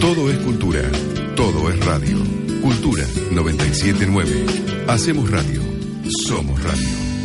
Todo es cultura, todo es radio. Cultura 979. Hacemos radio, somos radio.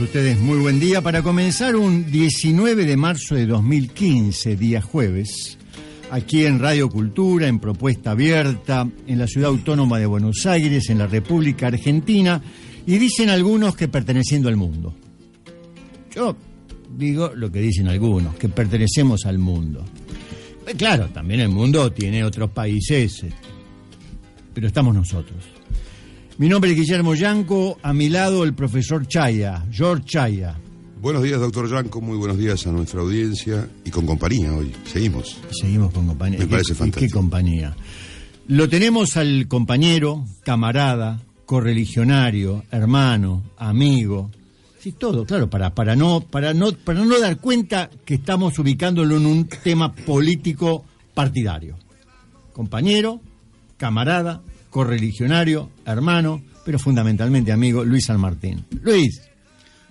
Ustedes muy buen día para comenzar un 19 de marzo de 2015, día jueves, aquí en Radio Cultura, en Propuesta Abierta, en la ciudad autónoma de Buenos Aires, en la República Argentina, y dicen algunos que perteneciendo al mundo. Yo digo lo que dicen algunos, que pertenecemos al mundo. Eh, Claro, también el mundo tiene otros países, eh, pero estamos nosotros. Mi nombre es Guillermo Yanco, a mi lado el profesor Chaya, George Chaya. Buenos días, doctor Yanco. Muy buenos días a nuestra audiencia y con compañía hoy. Seguimos. Seguimos con compañía. Me ¿Y parece y fantástico. ¿Qué compañía? Lo tenemos al compañero, camarada, correligionario, hermano, amigo. Sí, todo, claro, para, para, no, para, no, para no dar cuenta que estamos ubicándolo en un tema político partidario. Compañero, camarada, correligionario, hermano, pero fundamentalmente amigo, Luis San Martín. Luis,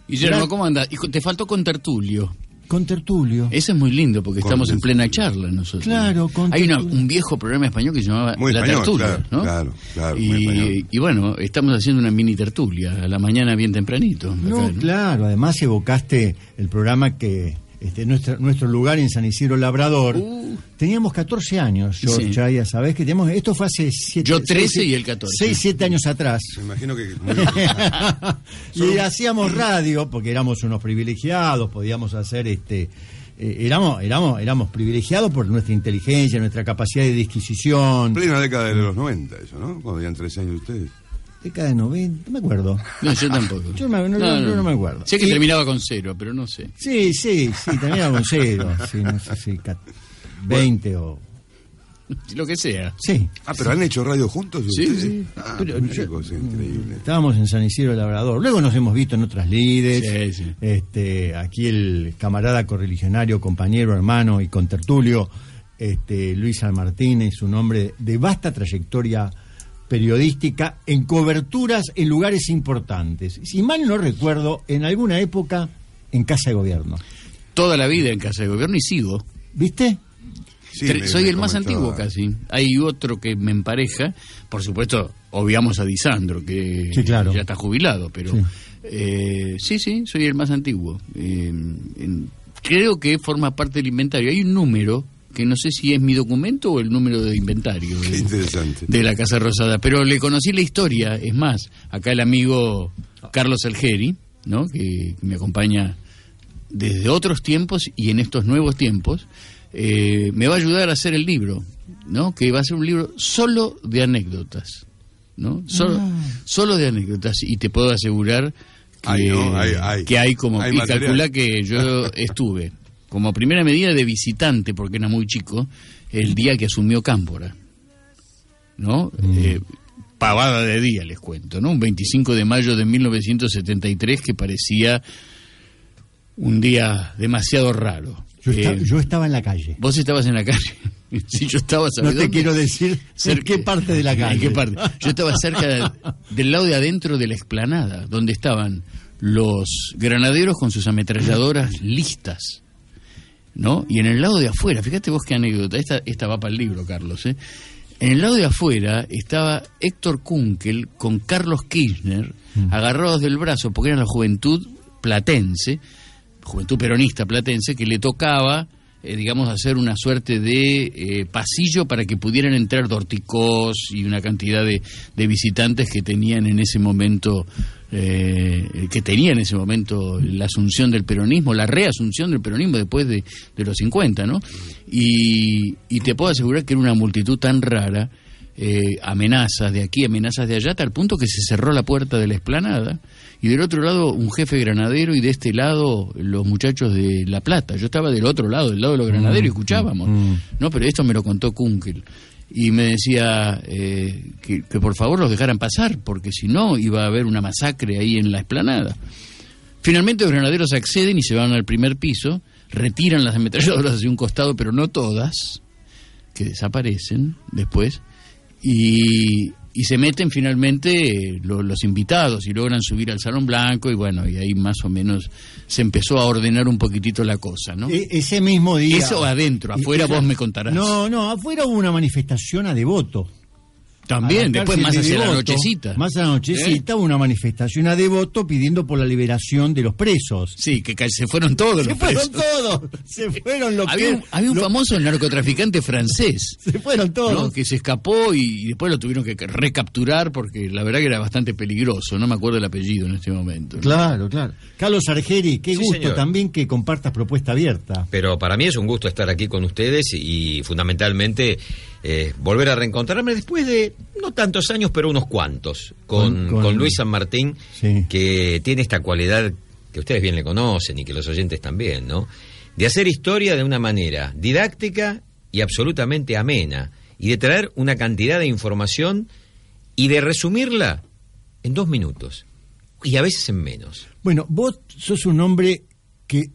Guillermo. ¿cómo andas? Te faltó con Tertulio. con tertulio. Ese es muy lindo porque Con estamos en plena charla nosotros. Claro, con Hay una- un viejo programa español que se llamaba Muy La español, Tertulia, claro, ¿no? claro, claro, Y, bueno, estamos haciendo una mini tertulia a la mañana bien tempranito. No, acá, claro, además evocaste el programa que este, nuestro, nuestro lugar en San Isidro Labrador. Uh. Teníamos 14 años, George, Sí. Chaya, sabés que teníamos, esto fue hace 7 Yo 13 y él 14. 6, 7 años atrás. Me imagino que. muy bien. y hacíamos radio porque éramos unos privilegiados, podíamos hacer este eh, éramos éramos éramos privilegiados por nuestra inteligencia, nuestra capacidad de disquisición. Plena década de los 90, eso, ¿no? Cuando tenían tres años ustedes. Década de 90, no me acuerdo. No, yo tampoco. Yo me- no- no- no me acuerdo. Sé que Y- terminaba con cero, pero no sé. Sí, sí, sí, termina con cero. Sí, no sé si cat- 20 o. Lo que sea. Sí. Ah, pero han hecho radio juntos Sí, ustedes. sí. Ah, Pero yo- increíble. Estábamos en San Isidro de Labrador. Luego nos hemos visto en otras lides. Sí, sí. Este, aquí el camarada correligionario, compañero, hermano y contertulio, este, Luis San Martín, es un hombre de vasta trayectoria periodística en coberturas en lugares importantes. Si mal no recuerdo, en alguna época en Casa de Gobierno. Toda la vida en casa de gobierno y sigo. ¿Viste? Sí, Tre- me- Soy me el más antiguo casi. Hay otro que me empareja. Por supuesto, obviamos a Disandro, que Sí, claro. ya está jubilado, pero Sí. eh, sí, sí, soy el más antiguo. Eh, en- creo que forma parte del inventario. Hay un número que no sé si es mi documento o el número de inventario Qué de, interesante. de la Casa Rosada, pero le conocí la historia. Es más, acá el amigo Carlos Algeri, ¿no? que me acompaña desde otros tiempos y en estos nuevos tiempos, eh, me va a ayudar a hacer el libro, ¿no? Que va a ser un libro solo de anécdotas, ¿no? Solo, Ah. solo de anécdotas y te puedo asegurar que Hay, ¿no? Que hay como Hay y material. calcula que yo estuve como primera medida de visitante porque era muy chico el día que asumió Cámpora, ¿no? Mm. Eh, pavada de día les cuento, ¿no? Un 25 de mayo de 1973 que parecía un día demasiado raro. Yo, Eh, yo estaba en la calle. Vos estabas en la calle. sí, yo estaba. No ¿sabés te quiero decir en Cerca- qué parte de la calle. ¿En qué parte? Yo estaba cerca de- del lado de adentro de la explanada, donde estaban los granaderos con sus ametralladoras listas, ¿no? Y en el lado de afuera, fíjate vos qué anécdota, esta, esta va para el libro, Carlos, ¿eh? En el lado de afuera estaba Héctor Kunkel con Carlos Kirchner agarrados del brazo porque era la juventud platense, juventud peronista platense, que le tocaba, eh, digamos, hacer una suerte de eh, pasillo para que pudieran entrar dorticos y una cantidad de, de visitantes que tenían en ese momento eh, que tenía en ese momento la asunción del peronismo, la reasunción del peronismo después de, de los 50, ¿no? Y, y, te puedo asegurar que era una multitud tan rara, amenazas de aquí, amenazas de allá, tal punto que se cerró la puerta de la esplanada y del otro lado un jefe granadero y de este lado los muchachos de La Plata. Yo estaba del otro lado, del lado de los granaderos y escuchábamos, ¿no? Pero esto me lo contó Kunkel y me decía eh, que, que, por favor los dejaran pasar, porque si no iba a haber una masacre ahí en la esplanada. Finalmente los granaderos acceden y se van al primer piso, retiran las ametralladoras hacia un costado, pero no todas, que desaparecen después, y, y se meten finalmente los, los, invitados y logran subir al Salón Blanco y bueno, y ahí más o menos se empezó a ordenar un poquitito la cosa, ¿no? E ese mismo día... Eso adentro, afuera esa, vos me contarás. No, no, afuera hubo una manifestación a devoto. También, después más hacia la nochecita. Más a la nochecita, ¿Eh? una manifestación a devoto pidiendo por la liberación de los presos. Sí, que se fueron todos se los fueron presos. todos, se fueron los había, que, un, había un lo, famoso narcotraficante francés. Se fueron todos. ¿no? Que se escapó y después lo tuvieron que recapturar porque la verdad que era bastante peligroso. No me acuerdo el apellido en este momento. Claro, claro. Carlos Argeri, qué Sí, gusto señor. también que compartas propuesta abierta. Pero para mí es un gusto estar aquí con ustedes y fundamentalmente eh, volver a reencontrarme después de no tantos años, pero unos cuantos, con, Con- Luis San Martín, Sí. que tiene esta cualidad que ustedes bien le conocen y que los oyentes también, ¿no? De hacer historia de una manera didáctica y absolutamente amena, y de traer una cantidad de información y de resumirla en dos minutos, y a veces en menos. Bueno, vos sos un hombre que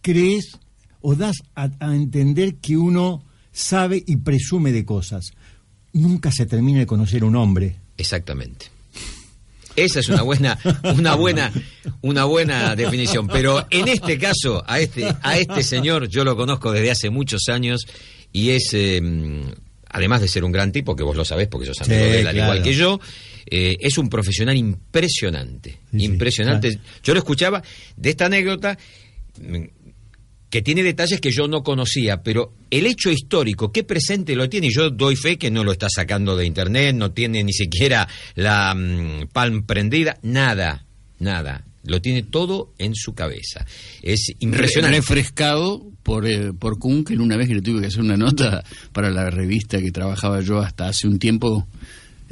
crees o das a, a entender que uno sabe y presume de cosas. Nunca se termina de conocer un hombre. Exactamente. Esa es una buena, una buena, una buena definición. Pero en este caso, a este, a este señor yo lo conozco desde hace muchos años y es, eh, además de ser un gran tipo, que vos lo sabés porque sos amigo Sí, de él, al claro. igual que yo, eh, es un profesional impresionante, Sí, sí, impresionante. claro. Yo lo escuchaba de esta anécdota que tiene detalles que yo no conocía, pero el hecho histórico, qué presente lo tiene, y yo doy fe que no lo está sacando de internet, no tiene ni siquiera la mm, palm prendida, nada, nada. Lo tiene todo en su cabeza. Es impresionante. refrescado por, eh, por Kunkel una vez que le tuve que hacer una nota para la revista que trabajaba yo hasta hace un tiempo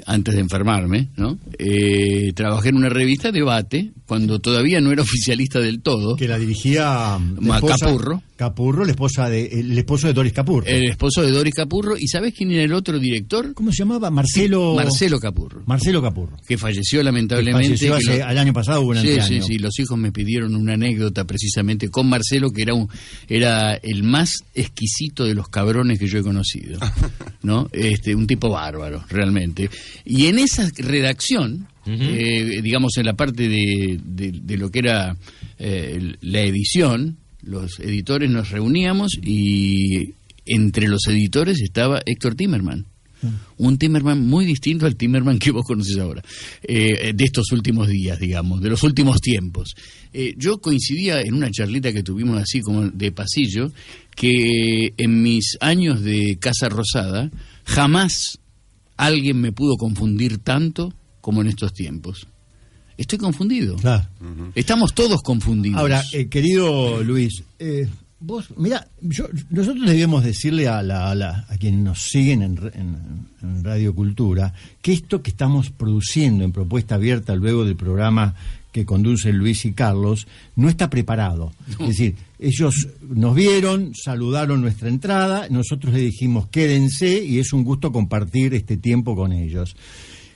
antes de enfermarme, ¿no? Eh, trabajé en una revista debate cuando todavía no era oficialista del todo. Que la dirigía la esposa- Capurro. Capurro, la esposa de, el esposo de Doris Capurro. El esposo de Doris Capurro. ¿Y sabes quién era el otro director? ¿Cómo se llamaba? Marcelo. Marcelo Capurro. Marcelo Capurro. que falleció Que lamentablemente. falleció que hace- lo- al año pasado hubo un Sí, sí, año. sí, los hijos me pidieron una anécdota precisamente con Marcelo, que era un, era el más exquisito de los cabrones que yo he conocido, ¿no? Este, un tipo bárbaro, realmente. Y en esa redacción, eh, digamos en la parte de, de- de lo que era eh, la edición, los editores nos reuníamos y entre los editores estaba Héctor Timerman un Timerman muy distinto al Timerman que vos conoces ahora, eh, de estos últimos días, digamos, de los últimos tiempos. Eh, yo coincidía en una charlita que tuvimos así como de pasillo, que en mis años de Casa Rosada jamás alguien me pudo confundir tanto como en estos tiempos. Estoy confundido. Claro. Estamos todos confundidos. Ahora, eh, querido Luis, eh, vos, mira, yo, nosotros debemos decirle a, la, a, la- a quienes nos siguen en, re- en- en Radio Cultura que esto que estamos produciendo en propuesta abierta luego del programa que conducen Luis y Carlos no está preparado. Es decir, ellos nos vieron, saludaron nuestra entrada, nosotros le dijimos quédense y es un gusto compartir este tiempo con ellos.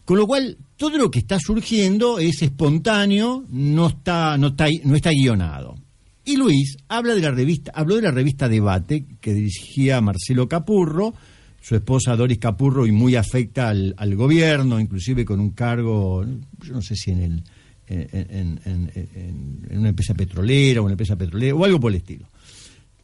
Con lo cual, todo lo que está surgiendo es espontáneo, no está, no está, no está guionado. Y Luis habla de la revista, habló de la revista Debate, que dirigía Marcelo Capurro, su esposa Doris Capurro, y muy afecta al, al gobierno, inclusive con un cargo, yo no sé si en el, en, una empresa petrolera o una empresa petrolera o algo por el estilo.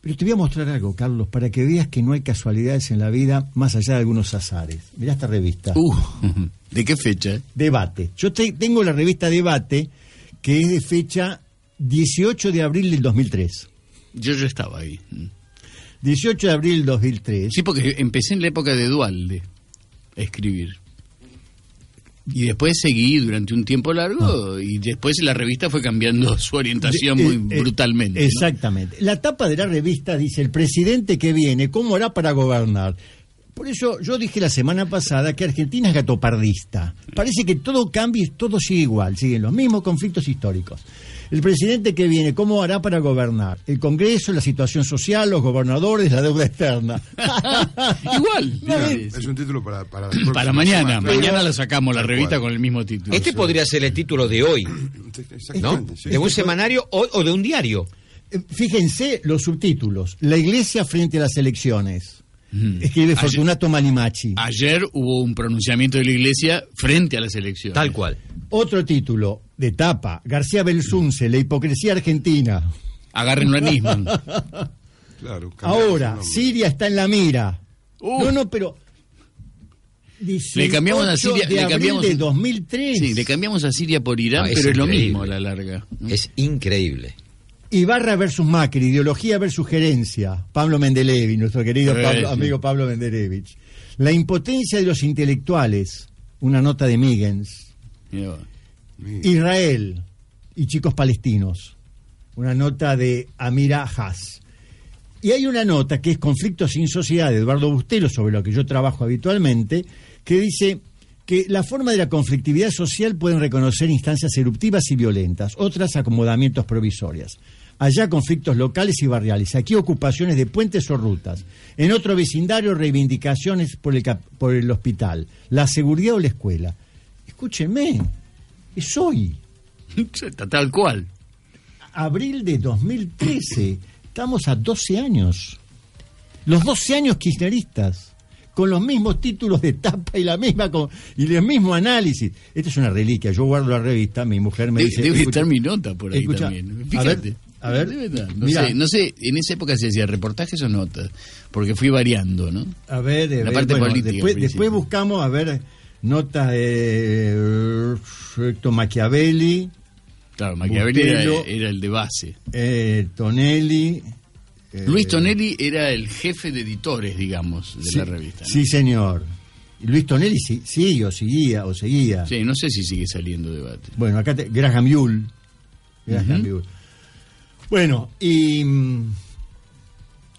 Pero te voy a mostrar algo, Carlos, para que veas que no hay casualidades en la vida más allá de algunos azares. Mirá esta revista. Uh, ¿De qué fecha? Debate. Yo te- tengo la revista Debate, que es de fecha 18 de abril del 2003. Yo ya estaba ahí. 18 de abril del 2003. Sí, porque empecé en la época de Dualde a escribir. Y después seguí durante un tiempo largo y después la revista fue cambiando su orientación muy eh, eh, brutalmente. ¿no? Exactamente. La tapa de la revista dice, el presidente que viene, ¿cómo hará para gobernar? Por eso yo dije la semana pasada que Argentina es gatopardista. Parece que todo cambia y todo sigue igual, siguen los mismos conflictos históricos. El presidente que viene, ¿cómo hará para gobernar? El Congreso, la situación social, los gobernadores, la deuda externa. Igual. No, es- un título para... Para, Para mañana. semana. Mañana la sacamos la revista con el mismo título. Este podría ser el título de hoy, ¿no? Sí. De un semanario o, o de un diario. Eh, Fíjense los subtítulos. La iglesia frente a las elecciones. Escribe Ayer- Fortunato Malimachi. Ayer hubo un pronunciamiento de la iglesia frente a las elecciones. Tal cual. Otro título de tapa, García Belsunce, la hipocresía argentina. Agárrenlo a Nisman. Claro, Ahora. Siria está en la mira. Uf. No, no, pero... Le cambiamos a 18 Siria- de le cambiamos- de 2003. Sí, le cambiamos a Siria por Irán, No, es pero es lo mismo a la larga. ¿no? Es increíble. Ibarra versus Macri, ideología versus gerencia. Pablo Mendelevich, nuestro querido Pablo- amigo Pablo Mendelevich. La impotencia de los intelectuales. Una nota de Miggins. Israel y chicos palestinos. Una nota de Amira Haas. Y hay una nota que es Conflictos sin Sociedad de Eduardo Bustelo, sobre lo que yo trabajo habitualmente, que dice que la forma de la conflictividad social pueden reconocer instancias eruptivas y violentas, otras acomodamientos provisorias. Allá conflictos locales y barriales, aquí ocupaciones de puentes o rutas. En otro vecindario reivindicaciones por el, por el hospital, la seguridad o la escuela. Escúchenme, es hoy, Tal cual. abril de 2013. Estamos a 12 años. Los 12 años kirchneristas, con los mismos títulos de tapa y la misma con- y el mismo análisis. Esta es una reliquia. Yo guardo la revista, mi mujer me dice. debe estar mi nota por ahí escucha, también. a Fíjate. ver, a ver. No, sé, no sé, en esa época se hacía reportajes o notas, porque fui variando, ¿no? A ver, a La ver, parte bueno, política, Después, buscamos, a ver, notas de eh, Machiavelli, Claro, Machiavelli era, Bustelo. era el de base. eh, Tonelli. eh, Luis Tonelli era el jefe de editores, digamos, de sí, la revista. ¿no? Sí, señor. Luis Tonelli sí, sigue o seguía o seguía. Sí, no sé si sigue saliendo debate. Bueno, acá te, Graham Yule. Graham. Yule. Bueno, y,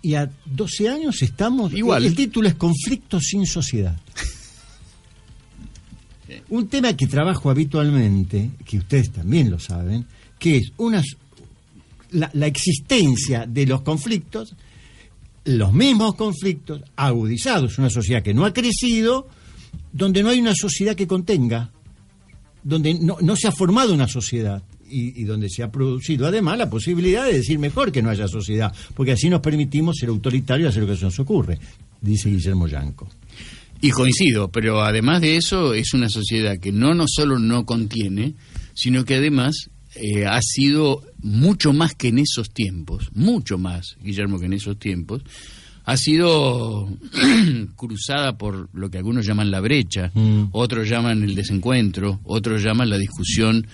y a 12 años estamos... Igual. El título es Conflicto sin sociedad. Un tema que trabajo habitualmente, que ustedes también lo saben, que es una, la, la existencia de los conflictos, los mismos conflictos agudizados, una sociedad que no ha crecido, donde no hay una sociedad que contenga donde no, no se ha formado una sociedad y, y donde se ha producido además la posibilidad de decir mejor que no haya sociedad, porque así nos permitimos ser autoritarios y hacer lo que se nos ocurre, dice Guillermo Yanco. Y coincido, pero además de eso es una sociedad que no, no solo no contiene, sino que además eh, ha sido mucho más que en esos tiempos, mucho más, Guillermo, que en esos tiempos, ha sido cruzada por lo que algunos llaman la brecha, Mm. otros llaman el desencuentro, otros llaman la discusión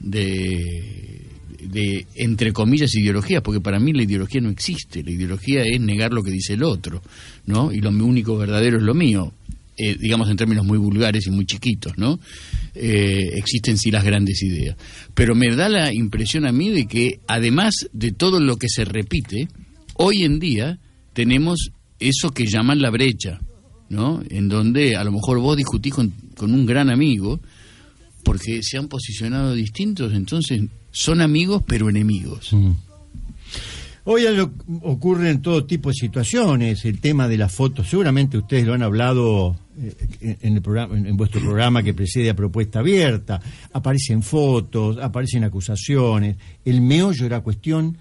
de, de, entre comillas, ideologías, porque para mí la ideología no existe, la ideología es negar lo que dice el otro, ¿no? Y lo único verdadero es lo mío, eh, digamos en términos muy vulgares y muy chiquitos, ¿no? Eh, existen sí las grandes ideas. Pero me da la impresión a mí de que, además de todo lo que se repite, hoy en día tenemos eso que llaman la brecha, ¿no? En donde a lo mejor vos discutís con, con un gran amigo porque se han posicionado distintos, entonces son amigos pero enemigos. Hoy lo- ocurren todo tipo de situaciones, el tema de las fotos, seguramente ustedes lo han hablado eh, en, el programa, en vuestro programa que precede a Propuesta Abierta, aparecen fotos, aparecen acusaciones, el meollo de la cuestión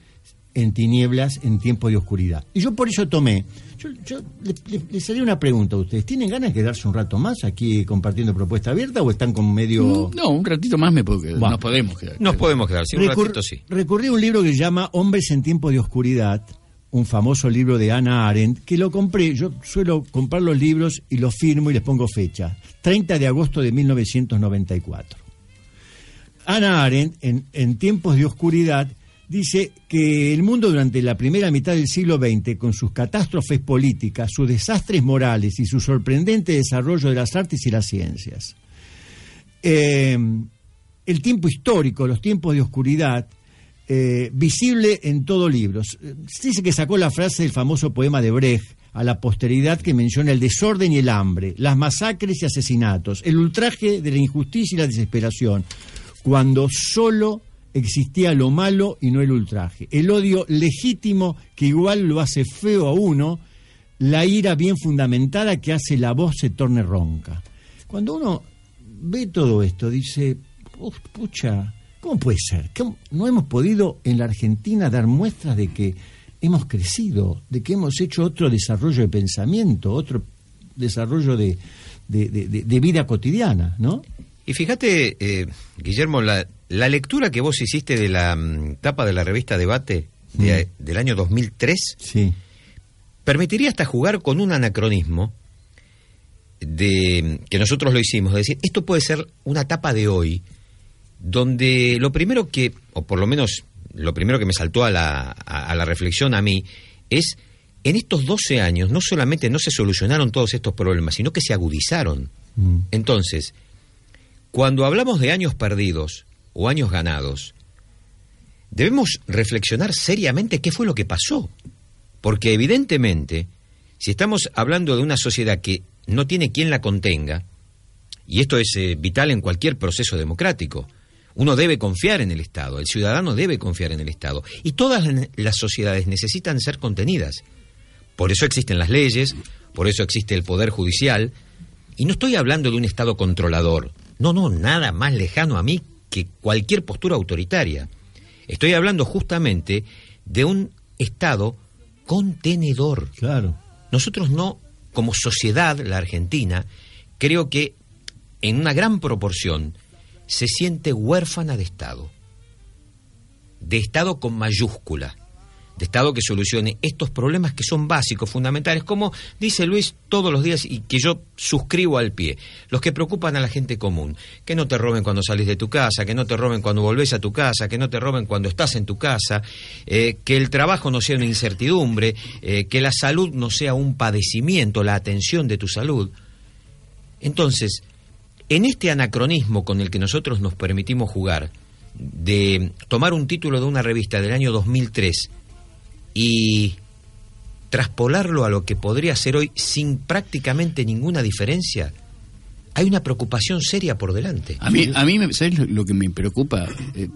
en tinieblas en tiempo de oscuridad. Y yo por eso tomé, yo, yo le- le- les haría una pregunta a ustedes, ¿tienen ganas de quedarse un rato más aquí compartiendo propuesta abierta o están con medio... No, un ratito más me puedo quedar. Nos podemos quedar. Nos podemos quedar, sí, un Recur- ratito sí. Recurrí a un libro que se llama Hombres en tiempo de oscuridad, un famoso libro de Ana Arendt, que lo compré, yo suelo comprar los libros y los firmo y les pongo fecha, 30 de agosto de 1994. Ana Arendt, en, en tiempos de oscuridad, dice que el mundo durante la primera mitad del siglo XX, con sus catástrofes políticas, sus desastres morales y su sorprendente desarrollo de las artes y las ciencias, eh, el tiempo histórico, los tiempos de oscuridad, eh, visible en todo libro. Eh, dice que sacó la frase del famoso poema de Brecht a la posteridad que menciona el desorden y el hambre, las masacres y asesinatos, el ultraje de la injusticia y la desesperación, cuando solo existía lo malo y no el ultraje, el odio legítimo que igual lo hace feo a uno, la ira bien fundamentada que hace la voz se torne ronca. Cuando uno ve todo esto, dice, "Uf, pucha, ¿cómo puede ser? ¿Cómo no hemos podido en la Argentina dar muestras de que hemos crecido, de que hemos hecho otro desarrollo de pensamiento, otro desarrollo de, de- de- de- de vida cotidiana, ¿no? Y fíjate, eh, Guillermo, la, la lectura que vos hiciste de la mm, tapa de la revista Debate de- del año 2003 Sí. permitiría hasta jugar con un anacronismo de que nosotros lo hicimos, es decir, esto puede ser una tapa de hoy donde lo primero que, o por lo menos lo primero que me saltó a la, a, a la reflexión a mí, es en estos 12 años no solamente no se solucionaron todos estos problemas, sino que se agudizaron. Mm. Entonces, cuando hablamos de años perdidos o años ganados, debemos reflexionar seriamente qué fue lo que pasó. Porque evidentemente, si estamos hablando de una sociedad que no tiene quien la contenga, y esto es eh, vital en cualquier proceso democrático, uno debe confiar en el Estado, el ciudadano debe confiar en el Estado, y todas la- las sociedades necesitan ser contenidas. Por eso existen las leyes, por eso existe el Poder Judicial, y no estoy hablando de un Estado controlador, no, no, nada más lejano a mí que cualquier postura autoritaria. Estoy hablando justamente de un Estado contenedor. Claro. Nosotros no, como sociedad, la Argentina, creo que en una gran proporción se siente huérfana de Estado. De Estado con mayúscula. De Estado que solucione estos problemas que son básicos, fundamentales, como dice Luis todos los días y que yo suscribo al pie. Los que preocupan a la gente común. Que no te roben cuando salís de tu casa, que no te roben cuando volvés a tu casa, que no te roben cuando estás en tu casa, eh, que el trabajo no sea una incertidumbre, eh, que la salud no sea un padecimiento, la atención de tu salud. Entonces, en este anacronismo con el que nosotros nos permitimos jugar, de tomar un título de una revista del año 2003 y traspolarlo a lo que podría ser hoy sin prácticamente ninguna diferencia, hay una preocupación seria por delante. A mí, a mí ¿sabes lo, que me preocupa? Eh,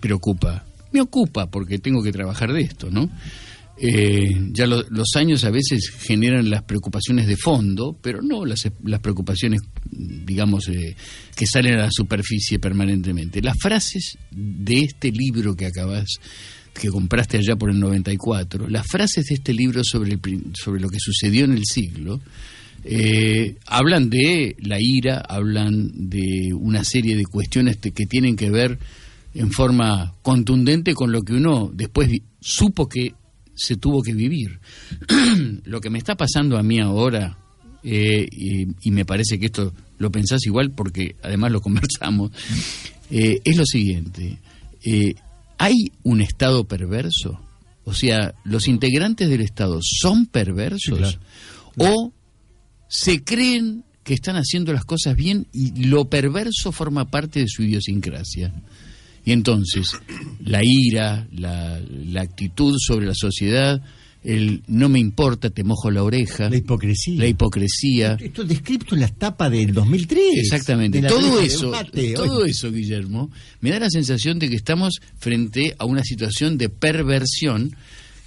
preocupa. Me ocupa porque tengo que trabajar de esto, ¿no? Eh, ya lo- los años a veces generan las preocupaciones de fondo, pero no las, las preocupaciones, digamos, eh, que salen a la superficie permanentemente. Las frases de este libro que acabas, que compraste allá por el 94, las frases de este libro sobre, el sobre lo que sucedió en el siglo, eh, hablan de la ira, hablan de una serie de cuestiones que tienen que ver en forma contundente con lo que uno después supo que se tuvo que vivir. lo que me está pasando a mí ahora, eh, y, y me parece que esto lo pensás igual porque además lo conversamos, eh, es lo siguiente. ¿Hay un Estado perverso? O sea, ¿los integrantes del Estado son perversos? claro. ¿O se creen que están haciendo las cosas bien y lo perverso forma parte de su idiosincrasia. Y entonces, la ira, la, la actitud sobre la sociedad, el no me importa, te mojo la oreja, La hipocresía. la hipocresía. Esto es descrito en las tapas del 2003. Exactamente. de Todo eso, Debate. todo Oye, eso, Guillermo, me da la sensación de que estamos frente a una situación de perversión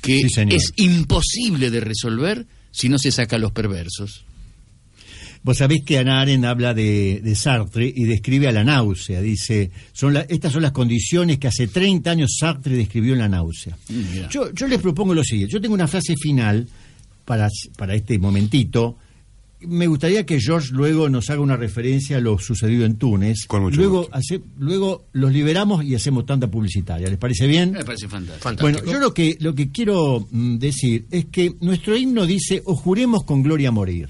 que Sí, es imposible de resolver si no se saca a los perversos. Vos sabés que Ana Arendt habla de, de Sartre y describe a la náusea. Dice, son la- estas son las condiciones que hace 30 años Sartre describió en la náusea. Mm. Yo, yo les propongo lo siguiente. Yo tengo una frase final para, para este momentito. Me gustaría que George luego nos haga una referencia a lo sucedido en Túnez. Con mucho luego, gusto. hace- luego los liberamos y hacemos tanta publicitaria. ¿Les parece bien? Me parece fantástico. Bueno, yo lo que, lo que quiero mm, decir es que nuestro himno dice, o juremos con gloria morir.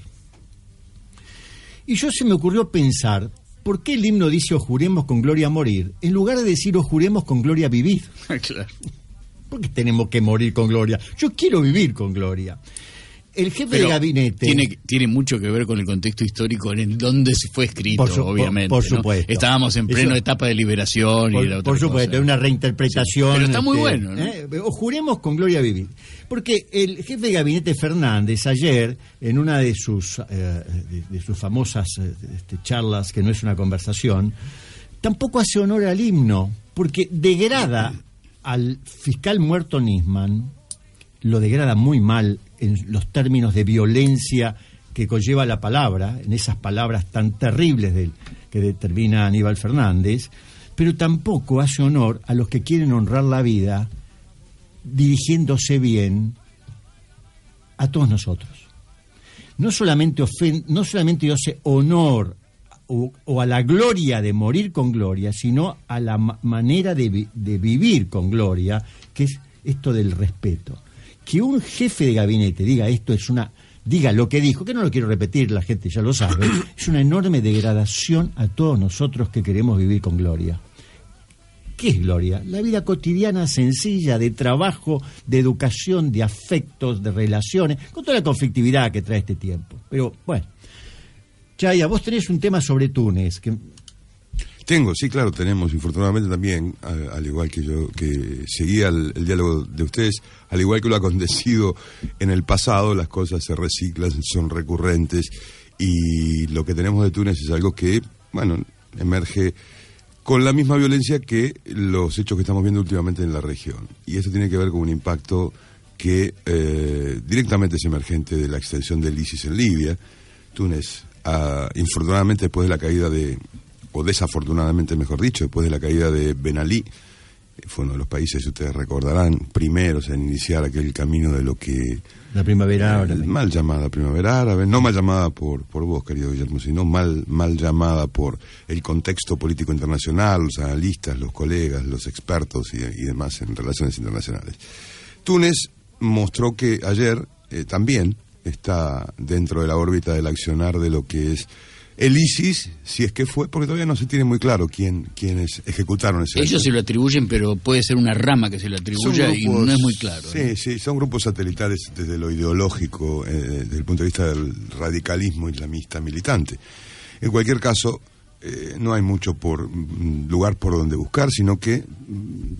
Y yo se me ocurrió pensar, ¿por qué el himno dice, o juremos con gloria morir, en lugar de decir, o juremos con gloria vivir? claro. ¿Por qué tenemos que morir con gloria? Yo quiero vivir con gloria. El jefe Pero de gabinete... Tiene, tiene mucho que ver con el contexto histórico en el donde se fue escrito, Por su- por- obviamente. por ¿no? supuesto. Estábamos en pleno Eso- etapa de liberación y Por, era otra por supuesto, cosa. una reinterpretación. Sí, pero está muy este, bueno, ¿no? ¿eh? O juremos con Gloria Vivir. Porque el jefe de gabinete Fernández ayer, en una de sus, eh, de, de sus famosas eh, este, charlas, que no es una conversación, tampoco hace honor al himno, porque degrada al fiscal muerto Nisman, lo degrada muy mal en los términos de violencia que conlleva la palabra, en esas palabras tan terribles del, que determina Aníbal Fernández, pero tampoco hace honor a los que quieren honrar la vida dirigiéndose bien a todos nosotros. No solamente, ofen- no solamente hace honor o, a la gloria de morir con gloria, sino a la ma- manera de, de vivir con gloria, que es esto del respeto. Que un jefe de gabinete diga esto es una diga lo que dijo, que no lo quiero repetir, la gente ya lo sabe, es una enorme degradación a todos nosotros que queremos vivir con gloria. ¿Qué es gloria? La vida cotidiana sencilla de trabajo, de educación, de afectos, de relaciones, con toda la conflictividad que trae este tiempo. Pero bueno, Chaya, vos tenés un tema sobre Túnez, que Tengo, sí, claro, tenemos. Infortunadamente también, al igual que yo, que seguía el, el diálogo de ustedes, al igual que lo acontecido en el pasado, las cosas se reciclan, son recurrentes, y lo que tenemos de Túnez es algo que, bueno, emerge con la misma violencia que los hechos que estamos viendo últimamente en la región. Y eso tiene que ver con un impacto que eh, directamente es emergente de la extensión del ISIS en Libia. Túnez, ah, infortunadamente después de la caída de, o desafortunadamente mejor dicho, después de la caída de Ben Ali, eh, fue uno de los países, ustedes recordarán, primeros en iniciar aquel camino de lo que la primavera ahora. el mal llamada primavera árabe, no mal llamada por, por vos, querido Guillermo, sino mal, mal llamada por el contexto político internacional, los analistas, los colegas, los expertos y, y demás en relaciones internacionales. Túnez mostró que ayer eh, también está dentro de la órbita del accionar de lo que es el ISIS, si es que fue, porque todavía no se tiene muy claro quién, quiénes ejecutaron ese Ellos se lo atribuyen, pero puede ser una rama que se lo atribuya y no es muy claro. Sí, ¿no? sí, son grupos satelitales desde lo ideológico, eh, desde el punto de vista del radicalismo islamista militante. En cualquier caso, eh, no hay mucho por mm, lugar por donde buscar, sino que mm,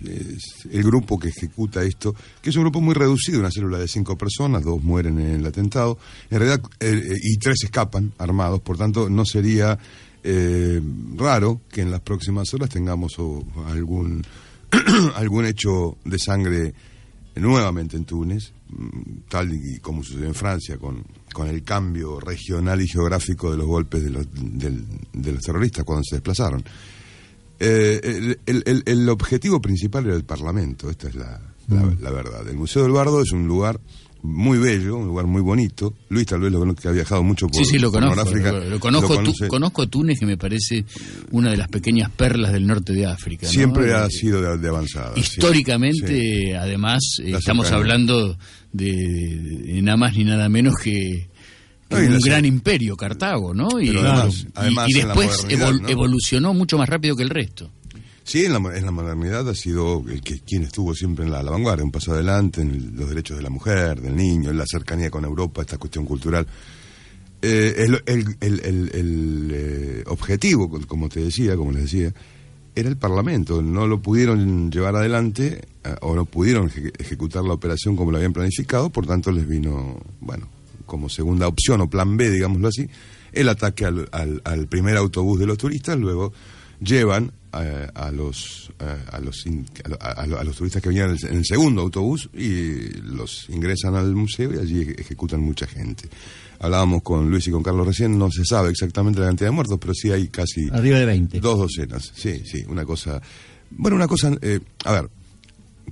el grupo que ejecuta esto, que es un grupo muy reducido, una célula de cinco personas, dos mueren en el atentado, en realidad, eh, eh, y tres escapan armados, por tanto, no sería eh, raro que en las próximas horas tengamos algún algún hecho de sangre nuevamente en Túnez, mm, tal y como sucedió en Francia con, con el cambio regional y geográfico de los golpes de los, del- de los terroristas cuando se desplazaron. Eh, el, el- el- el objetivo principal era el Parlamento, esta es la, la- la verdad. El Museo del Bardo es un lugar muy bello, un lugar muy bonito. Luis tal vez lo que ha viajado mucho por, Sí, sí, lo conozco. Noráfrica, Lo, lo conozco, lo Tú- conozco Túnez, que me parece una de las pequeñas perlas del norte de África. ¿no? Siempre ha Eh, sido de, de avanzada. Históricamente, Sí. además, La estamos cercanía. hablando de, de nada más ni nada menos que, No, un gran imperio, Cartago, ¿no? Y, Pero además- y- además y en la después modernidad, evol- ¿no? evolucionó mucho más rápido que el resto. Sí, en la, en la modernidad ha sido el que quien estuvo siempre en la, la vanguardia, un paso adelante en el- los derechos de la mujer, del niño, en la cercanía con Europa, esta cuestión cultural. Eh, el el- eh, objetivo, co- como te decía, como les decía, era el Parlamento. No lo pudieron llevar adelante eh, o no pudieron eje- ejecutar la operación como lo habían planificado, por tanto les vino, bueno, como segunda opción o plan B, digámoslo así, el ataque al, al- al primer autobús de los turistas, luego llevan eh, a, los, eh, a, los a, los turistas que venían en el, segundo autobús y los ingresan al museo y allí ejecutan mucha gente. Hablábamos con Luis y con Carlos recién, no se sabe exactamente la cantidad de muertos, pero sí hay casi... Arriba de 20. Dos docenas, sí, sí, una cosa... Bueno, una cosa... Eh, a ver,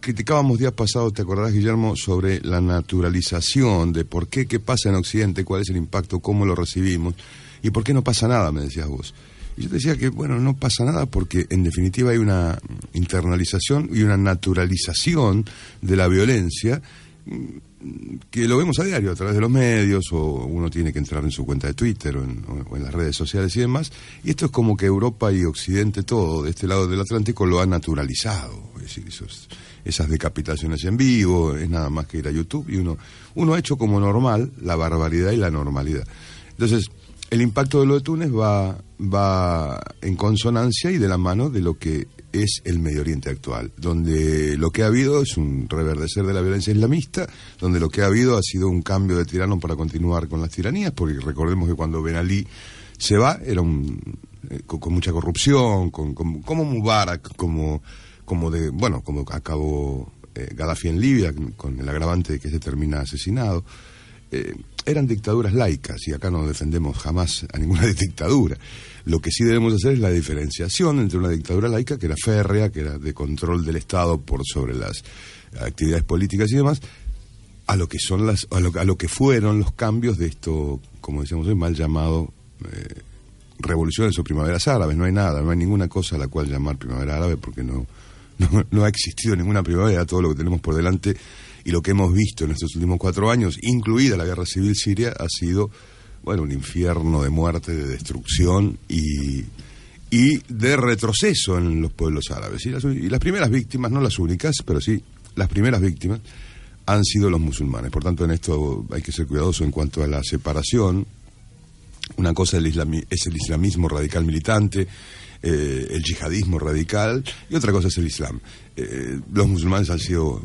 criticábamos días pasados, te acordarás, Guillermo, sobre la naturalización de por qué, qué pasa en Occidente, cuál es el impacto, cómo lo recibimos y por qué no pasa nada, me decías vos. Y yo decía que, bueno, no pasa nada porque en definitiva hay una internalización y una naturalización de la violencia que lo vemos a diario a través de los medios o uno tiene que entrar en su cuenta de Twitter o en, las redes sociales y demás. Y esto es como que Europa y Occidente, todo de este lado del Atlántico, lo ha naturalizado. Es decir, esas decapitaciones en vivo, es nada más que ir a YouTube y uno, uno ha hecho como normal la barbaridad y la normalidad. Entonces, el impacto de lo de Túnez va, va en consonancia y de la mano de lo que es el Medio Oriente actual, donde lo que ha habido es un reverdecer de la violencia islamista, donde lo que ha habido ha sido un cambio de tirano para continuar con las tiranías, porque recordemos que cuando Ben Ali se va era un, eh, con, mucha corrupción, con, como Mubarak, como, como de, bueno, como acabó eh, Gaddafi en Libia, con el agravante de que se termina asesinado. Eh, eran dictaduras laicas y acá no defendemos jamás a ninguna dictadura. Lo que sí debemos hacer es la diferenciación entre una dictadura laica, que era férrea, que era de control del Estado por sobre las actividades políticas y demás, a lo que son las, a lo, que fueron los cambios de esto, como decíamos hoy, mal llamado eh, revoluciones o primaveras árabes. No hay nada, no hay ninguna cosa a la cual llamar primavera árabe porque no, no ha existido ninguna primavera, todo lo que tenemos por delante y lo que hemos visto en estos últimos cuatro años, incluida la guerra civil siria, ha sido bueno, un infierno de muerte, de destrucción y, y de retroceso en los pueblos árabes. Y las, primeras víctimas, no las únicas, pero sí las primeras víctimas, han sido los musulmanes. Por tanto, en esto hay que ser cuidadoso en cuanto a la separación. Una cosa es el islamismo radical militante, eh, el yihadismo radical y otra cosa es el Islam. Eh, los musulmanes han sido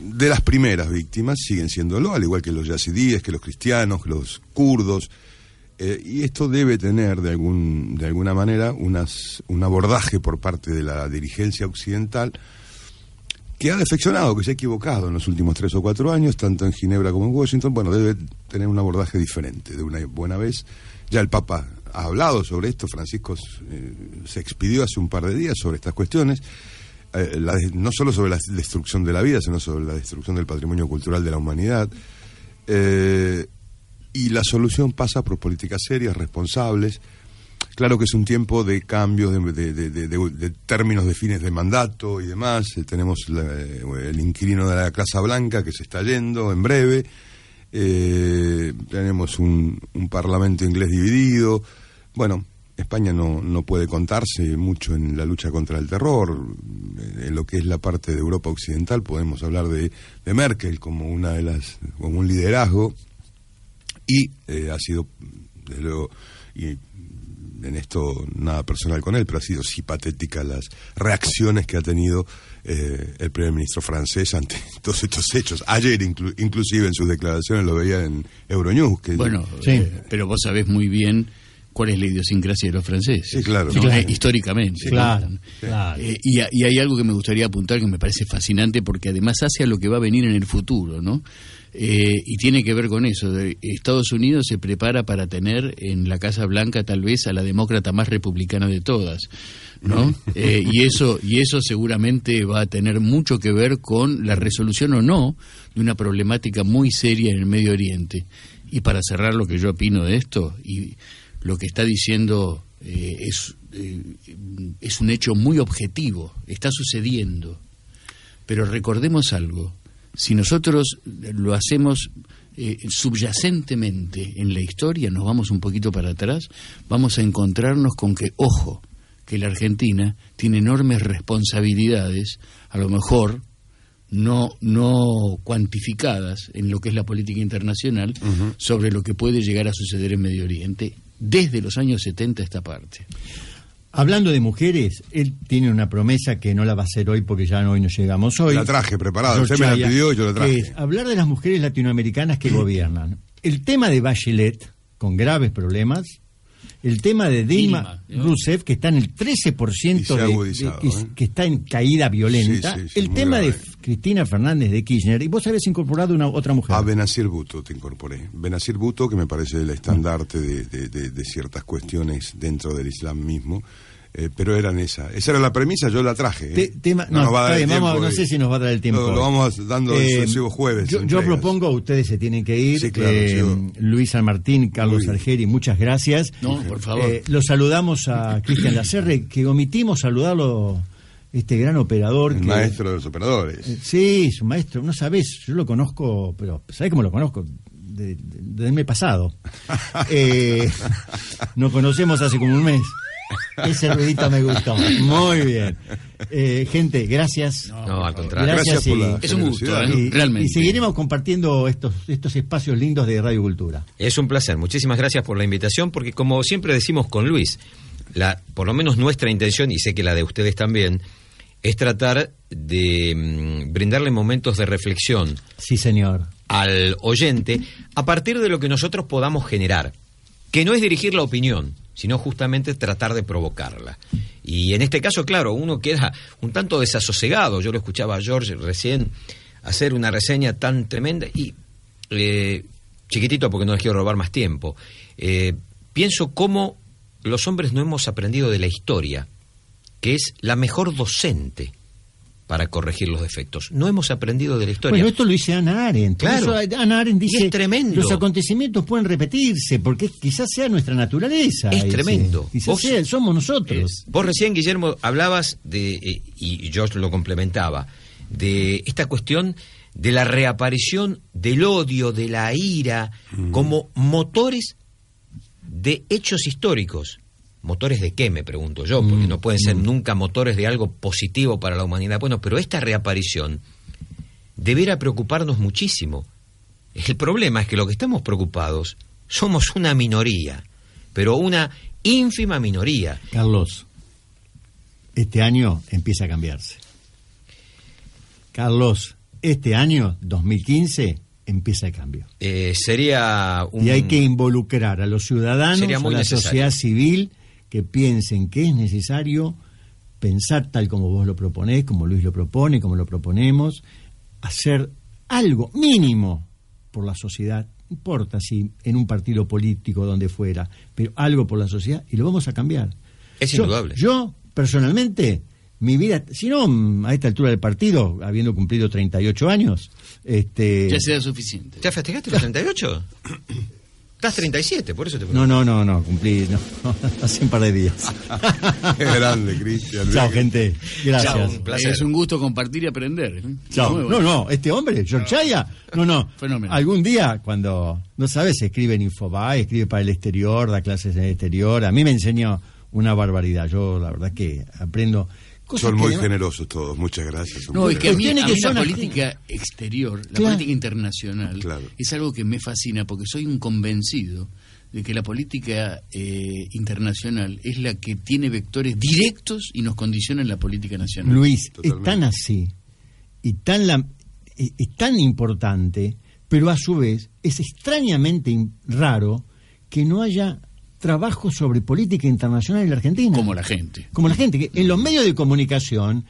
de las primeras víctimas, siguen siéndolo, al igual que los yazidíes, que los cristianos, los kurdos. Eh, y esto debe tener de, algún, de alguna manera unas, un abordaje por parte de la dirigencia occidental que ha defeccionado, que se ha equivocado en los últimos tres o cuatro años, tanto en Ginebra como en Washington. Bueno, debe tener un abordaje diferente de una buena vez. Ya el Papa ha hablado sobre esto, Francisco eh, se expidió hace un par de días sobre estas cuestiones, eh, no solo sobre la destrucción de la vida, sino sobre la destrucción del patrimonio cultural de la humanidad. Eh, y la solución pasa por políticas serias, responsables. Claro que es un tiempo de cambios de, términos de fines de mandato y demás. tenemos el inquilino de la Casa Blanca que se está yendo en breve. tenemos un, parlamento inglés dividido. Bueno, España no, no puede contarse mucho en la lucha contra el terror. En lo que es la parte de Europa Occidental podemos hablar de, de Merkel como una de las, como un liderazgo y eh, ha sido, desde luego, y en esto nada personal con él, pero ha sido sí patética las reacciones que ha tenido eh, el primer ministro francés ante todos estos hechos. Ayer inclusive en sus declaraciones lo veía en Euronews. Que bueno, eh, pero vos sabés muy bien cuál es la idiosincrasia de los franceses. Sí, claro. Eh, históricamente. claro, eh, y, hay algo que me gustaría apuntar que me parece fascinante porque además hace a lo que va a venir en el futuro, ¿no? Eh, y tiene que ver con eso. Estados Unidos se prepara para tener en la Casa Blanca tal vez a la demócrata más republicana de todas, ¿no? y eso y eso seguramente va a tener mucho que ver con la resolución o no de una problemática muy seria en el Medio Oriente. Y para cerrar lo que yo opino de esto y lo que está diciendo eh, es, eh, es un hecho muy objetivo, está sucediendo. Pero recordemos algo, si nosotros lo hacemos eh, subyacentemente en la historia, nos vamos un poquito para atrás, vamos a encontrarnos con que, ojo, que la Argentina tiene enormes responsabilidades, a lo mejor no, no cuantificadas en lo que es la política internacional, sobre lo que puede llegar a suceder en Medio Oriente desde los años 70 esta parte. Hablando de mujeres, él tiene una promesa que no la va a hacer hoy porque ya hoy no llegamos hoy. La traje preparada, usted me la pidió y yo la traje. Es hablar de las mujeres latinoamericanas que gobiernan. El tema de Bachelet, con graves problemas, el tema de Dilma, Dilma, ¿no? Rousseff, que está en el 13% Y se ha de, agudizado, de- que, ¿eh? que está en caída violenta. Sí, sí, sí, el tema de. Cristina Fernández de Kirchner, y vos habías incorporado una otra mujer. A Benazir Bhutto te incorporé. Benazir Bhutto, que me parece el estandarte de, de- de- de ciertas cuestiones dentro del Islam mismo, eh, pero eran esa. Esa era la premisa, yo la traje. ¿eh? Te- tema- no, nos va a dar está el bien, vamos- no sé si nos va a dar el tiempo. Lo, vamos dando Eh, sucesivos jueves. Yo, yo propongo, ustedes se tienen que ir. Sí, claro, eh, Luis San Martín, Carlos. Argeri, muchas gracias. No, por favor. Eh, lo saludamos a Cristian Lacerre, que omitimos saludarlo, este gran operador. El que, maestro de los operadores. Eh, Sí, su maestro, no sabes, yo lo conozco, pero ¿sabes cómo lo conozco? De- de- mes pasado. Eh, nos conocemos hace como un mes. Ese ruidito me gustó. Muy bien. Eh, gente, gracias. No, al contrario. Gracias, Gracias por y- la Es un gusto. ¿eh? y, realmente. y seguiremos compartiendo estos, estos espacios lindos de Radio Cultura. Es un placer. Muchísimas gracias por la invitación, porque como siempre decimos con Luis, la, por lo menos nuestra intención, y sé que la de ustedes también, es tratar de mm, brindarle momentos de reflexión Sí, señor. al oyente a partir de lo que nosotros podamos generar, que no es dirigir la opinión, sino justamente tratar de provocarla. Y en este caso, claro, uno queda un tanto desasosegado. Yo lo escuchaba a George recién hacer una reseña tan tremenda y, eh, chiquitito porque no les quiero robar más tiempo, eh, pienso cómo los hombres no hemos aprendido de la historia, que es la mejor docente para corregir los defectos. No hemos aprendido de la historia. Bueno, esto lo dice Ana Arendt. Claro. Ana Arendt dice es tremendo. los acontecimientos pueden repetirse porque quizás sea nuestra naturaleza. Es tremendo. Quizás Vos- sea, somos nosotros. Vos recién, Guillermo, hablabas de, eh, y George lo complementaba, de esta cuestión de la reaparición del odio, de la ira, como motores de hechos históricos. ¿Motores de qué? Me pregunto yo, porque no pueden ser nunca motores de algo positivo para la humanidad. Bueno, pero esta reaparición debiera preocuparnos muchísimo. El problema es que lo que estamos preocupados somos una minoría, pero una ínfima minoría. Carlos, este año empieza a cambiarse. Carlos, este año, 2015, empieza el cambio. Eh, sería un... Y hay que involucrar a los ciudadanos, a la necesario. sociedad civil, que piensen que es necesario pensar tal como vos lo proponés, como Luis lo propone, como lo proponemos, hacer algo mínimo por la sociedad, no importa si en un partido político, donde fuera, pero algo por la sociedad y lo vamos a cambiar. Es Yo- indudable. Yo, personalmente, mi vida, si no a esta altura del partido, habiendo cumplido 38 años, este, Ya sea suficiente. ¿Ya festejaste los 38? Estás 37, por eso te No, no, no, no, cumplí, no, hace un par de días. Qué grande, Cristian. Chao, gente. Gracias. Chao, un placer. Es un gusto compartir y aprender. ¿eh? Chao. No, no, este hombre, George Chaya, no, no. Fenómeno. Algún día, cuando, no sabes, escribe en Infobae, escribe para el exterior, da clases en el exterior. A mí me enseñó una barbaridad. Yo, la verdad, que aprendo cosas Son que muy generosos todos, muchas gracias. No, es que a mí, a que mí la son las- política exterior, la Claro. política internacional, Claro. es algo que me fascina porque soy un convencido de que la política eh, internacional es la que tiene vectores directos y nos condiciona en la política nacional. Luis, Totalmente. es tan así y tan, la, y- y tan importante, pero a su vez es extrañamente raro que no haya trabajo sobre política internacional en la Argentina. Como la gente. Como la gente, que en los medios de comunicación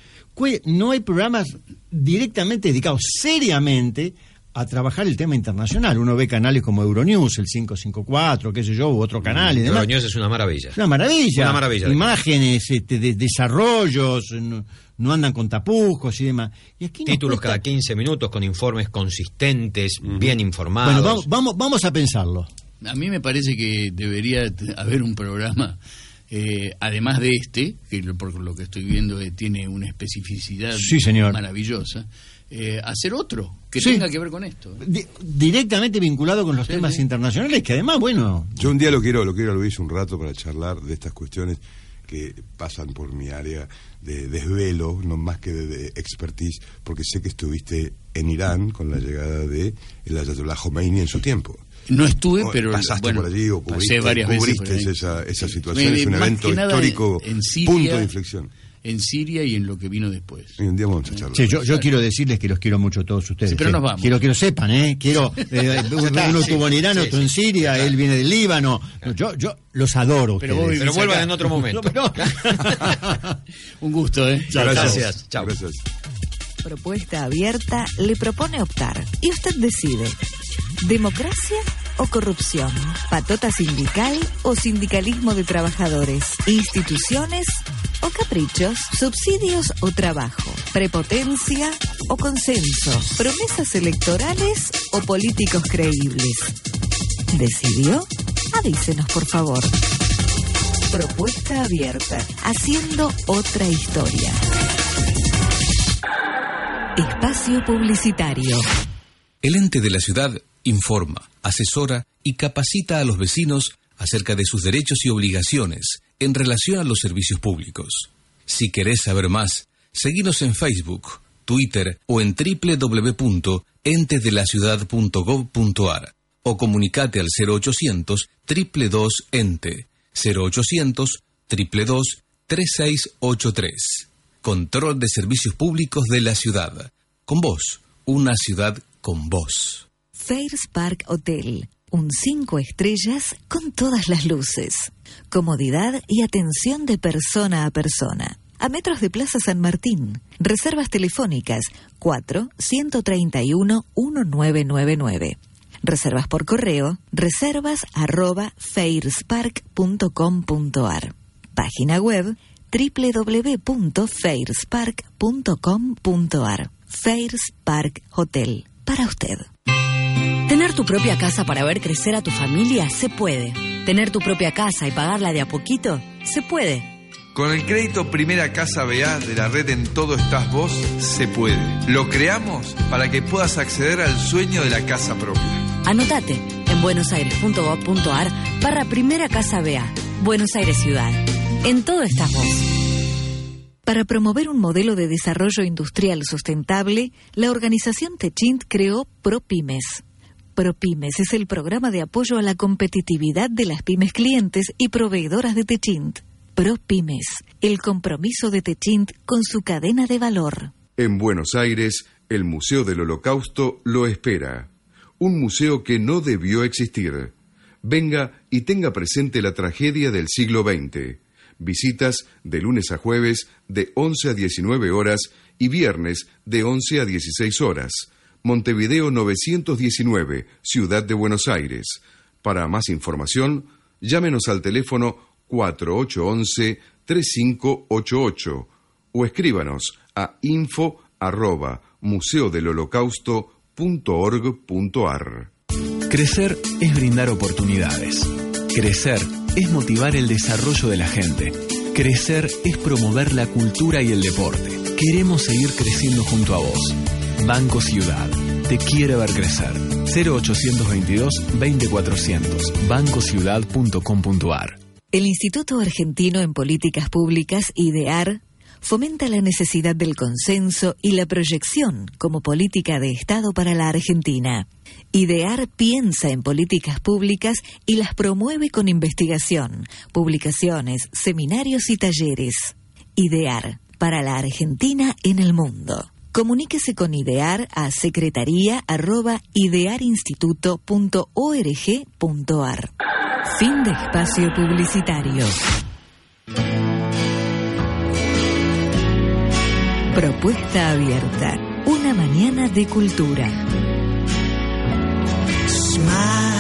no hay programas directamente dedicados seriamente a trabajar el tema internacional. Uno ve canales como Euronews, el 554, qué sé yo, u otro canal y demás. Euronews es una maravilla. Es una maravilla. Una maravilla Imágenes, este, de, desarrollos, no, no andan con tapujos y demás. Y aquí Títulos cuesta- cada 15 minutos con informes consistentes, bien informados. Bueno, vamos, vamos, vamos a pensarlo. A mí me parece que debería haber un programa, eh, además de este, que lo- por lo que estoy viendo eh, tiene una especificidad Sí, señor. maravillosa, eh, hacer otro que Sí. tenga que ver con esto. Di- directamente vinculado con los Sí, temas sí. internacionales, que además, bueno, Yo un día lo quiero, lo quiero a Luis un rato para charlar de estas cuestiones que pasan por mi área de desvelo, no más que de, de expertise, porque sé que estuviste en Irán con la llegada de el Ayatollah Khomeini en su tiempo. No estuve, O pero pasaste bueno, por allí o pasé cubriste, veces cubriste ahí. esa, esa situación, Eh, es un evento histórico, en Siria, punto de inflexión. en Siria y en lo que vino después. Y un día vamos a charlar. Sí, yo, yo quiero decirles que los quiero mucho a todos ustedes. Sí, pero ¿eh? nos vamos. Quiero que lo sepan, ¿eh? Quiero. eh, uno estuvo en Irán, otro en Siria, él viene del Líbano. Yo, yo los adoro. Pero ustedes. vos Pero vuelvan acá. en otro momento. No, Un gusto, ¿eh? Gracias. Chao. Gracias. Propuesta abierta le propone optar y usted decide. ¿Democracia o corrupción? ¿Patota sindical o sindicalismo de trabajadores? ¿Instituciones o caprichos? ¿Subsidios o trabajo? ¿Prepotencia o consenso? ¿Promesas electorales o políticos creíbles? ¿Decidió? Avísenos, por favor. Propuesta abierta, haciendo otra historia. Espacio Publicitario. El ente de la ciudad informa, asesora y capacita a los vecinos acerca de sus derechos y obligaciones en relación a los servicios públicos. Si querés saber más, seguinos en Facebook, Twitter o en www.entesdelaciudad.gov.ar o comunicate al 0800 222 ente 0800 222 3683. Control de Servicios Públicos de la Ciudad. Con vos, una ciudad con vos. Fairs Park Hotel. Un 5 estrellas con todas las luces. Comodidad y atención de persona a persona. A metros de Plaza San Martín. Reservas telefónicas 4 131 1999. Reservas por correo, reservas arroba fairspark.com.ar. Página web www.fairspark.com.ar. Fairs Park Hotel. Para usted. Tener tu propia casa para ver crecer a tu familia se puede. Tener tu propia casa y pagarla de a poquito se puede. Con el crédito Primera Casa BA de la red En Todo Estás Vos, se puede. Lo creamos para que puedas acceder al sueño de la casa propia. Anotate en buenosaires.gov.ar barra Primera Casa BA. Buenos Aires Ciudad. En todo estás vos. Para promover un modelo de desarrollo industrial sustentable, la organización Techint creó ProPymes. ProPymes es el programa de apoyo a la competitividad de las pymes clientes y proveedoras de Techint. ProPymes, el compromiso de Techint con su cadena de valor. En Buenos Aires, el Museo del Holocausto lo espera. Un museo que no debió existir. Venga y tenga presente la tragedia del siglo XX. Visitas de lunes a jueves de 11 a 19 horas y viernes de 11 a 16 horas. Montevideo 919, Ciudad de Buenos Aires. Para más información, llámenos al teléfono 4811-3588 o escríbanos a info arroba museodelholocausto.org.ar. Crecer es brindar oportunidades. Crecer es motivar el desarrollo de la gente. Crecer es promover la cultura y el deporte. Queremos seguir creciendo junto a vos. Banco Ciudad. Te quiere ver crecer. 0822-20400. bancociudad.com.ar. El Instituto Argentino en Políticas Públicas, IDEAR, fomenta la necesidad del consenso y la proyección como política de Estado para la Argentina. IDEAR piensa en políticas públicas y las promueve con investigación, publicaciones, seminarios y talleres. IDEAR, para la Argentina en el mundo. Comuníquese con IDEAR a secretaría.idearinstituto.org.ar. Fin de espacio publicitario. Propuesta abierta. Una mañana de cultura. Smile,